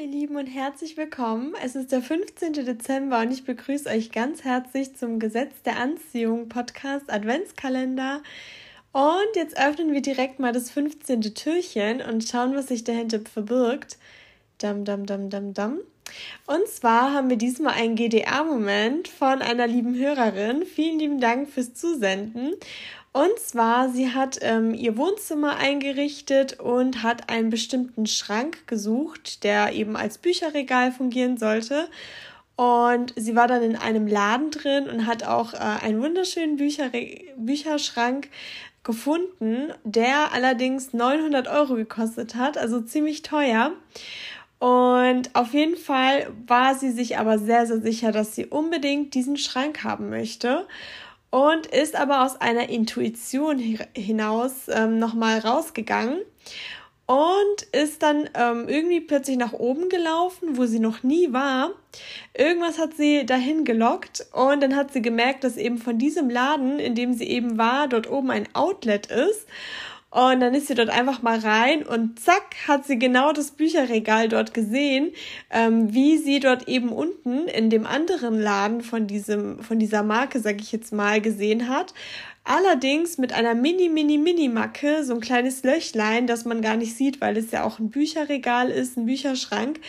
ihr Lieben und herzlich willkommen. Es ist der 15. Dezember und ich begrüße euch ganz herzlich zum Gesetz der Anziehung Podcast Adventskalender. Und jetzt öffnen wir direkt mal das 15. Türchen und schauen, was sich dahinter verbirgt. Dam, dam, dam, dam, dam. Und zwar haben wir diesmal einen GDR-Moment von einer lieben Hörerin. Vielen lieben Dank fürs Zusenden. Und zwar, sie hat ähm, ihr Wohnzimmer eingerichtet und hat einen bestimmten Schrank gesucht, der eben als Bücherregal fungieren sollte. Und sie war dann in einem Laden drin und hat auch äh, einen wunderschönen Bücherre Bücherschrank gefunden, der allerdings 900 Euro gekostet hat, also ziemlich teuer. Und auf jeden Fall war sie sich aber sehr, sehr sicher, dass sie unbedingt diesen Schrank haben möchte und ist aber aus einer Intuition hinaus ähm, nochmal rausgegangen und ist dann ähm, irgendwie plötzlich nach oben gelaufen, wo sie noch nie war. Irgendwas hat sie dahin gelockt und dann hat sie gemerkt, dass eben von diesem Laden, in dem sie eben war, dort oben ein Outlet ist. Und dann ist sie dort einfach mal rein und zack, hat sie genau das Bücherregal dort gesehen, ähm, wie sie dort eben unten in dem anderen Laden von diesem, von dieser Marke, sag ich jetzt mal, gesehen hat. Allerdings mit einer mini, mini, mini Macke, so ein kleines Löchlein, das man gar nicht sieht, weil es ja auch ein Bücherregal ist, ein Bücherschrank.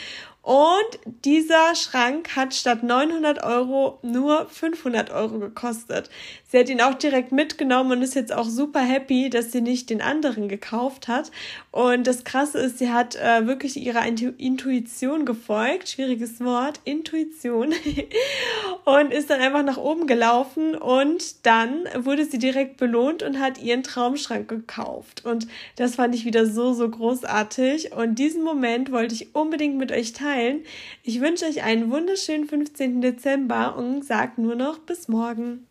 Und dieser Schrank hat statt 900 Euro nur 500 Euro gekostet. Sie hat ihn auch direkt mitgenommen und ist jetzt auch super happy, dass sie nicht den anderen gekauft hat. Und das Krasse ist, sie hat äh, wirklich ihrer Intuition gefolgt, schwieriges Wort, Intuition, und ist dann einfach nach oben gelaufen und dann wurde sie direkt belohnt und hat ihren Traumschrank gekauft. Und das fand ich wieder so, so großartig. Und diesen Moment wollte ich unbedingt mit euch teilen. Ich wünsche euch einen wunderschönen 15. Dezember und sage nur noch bis morgen.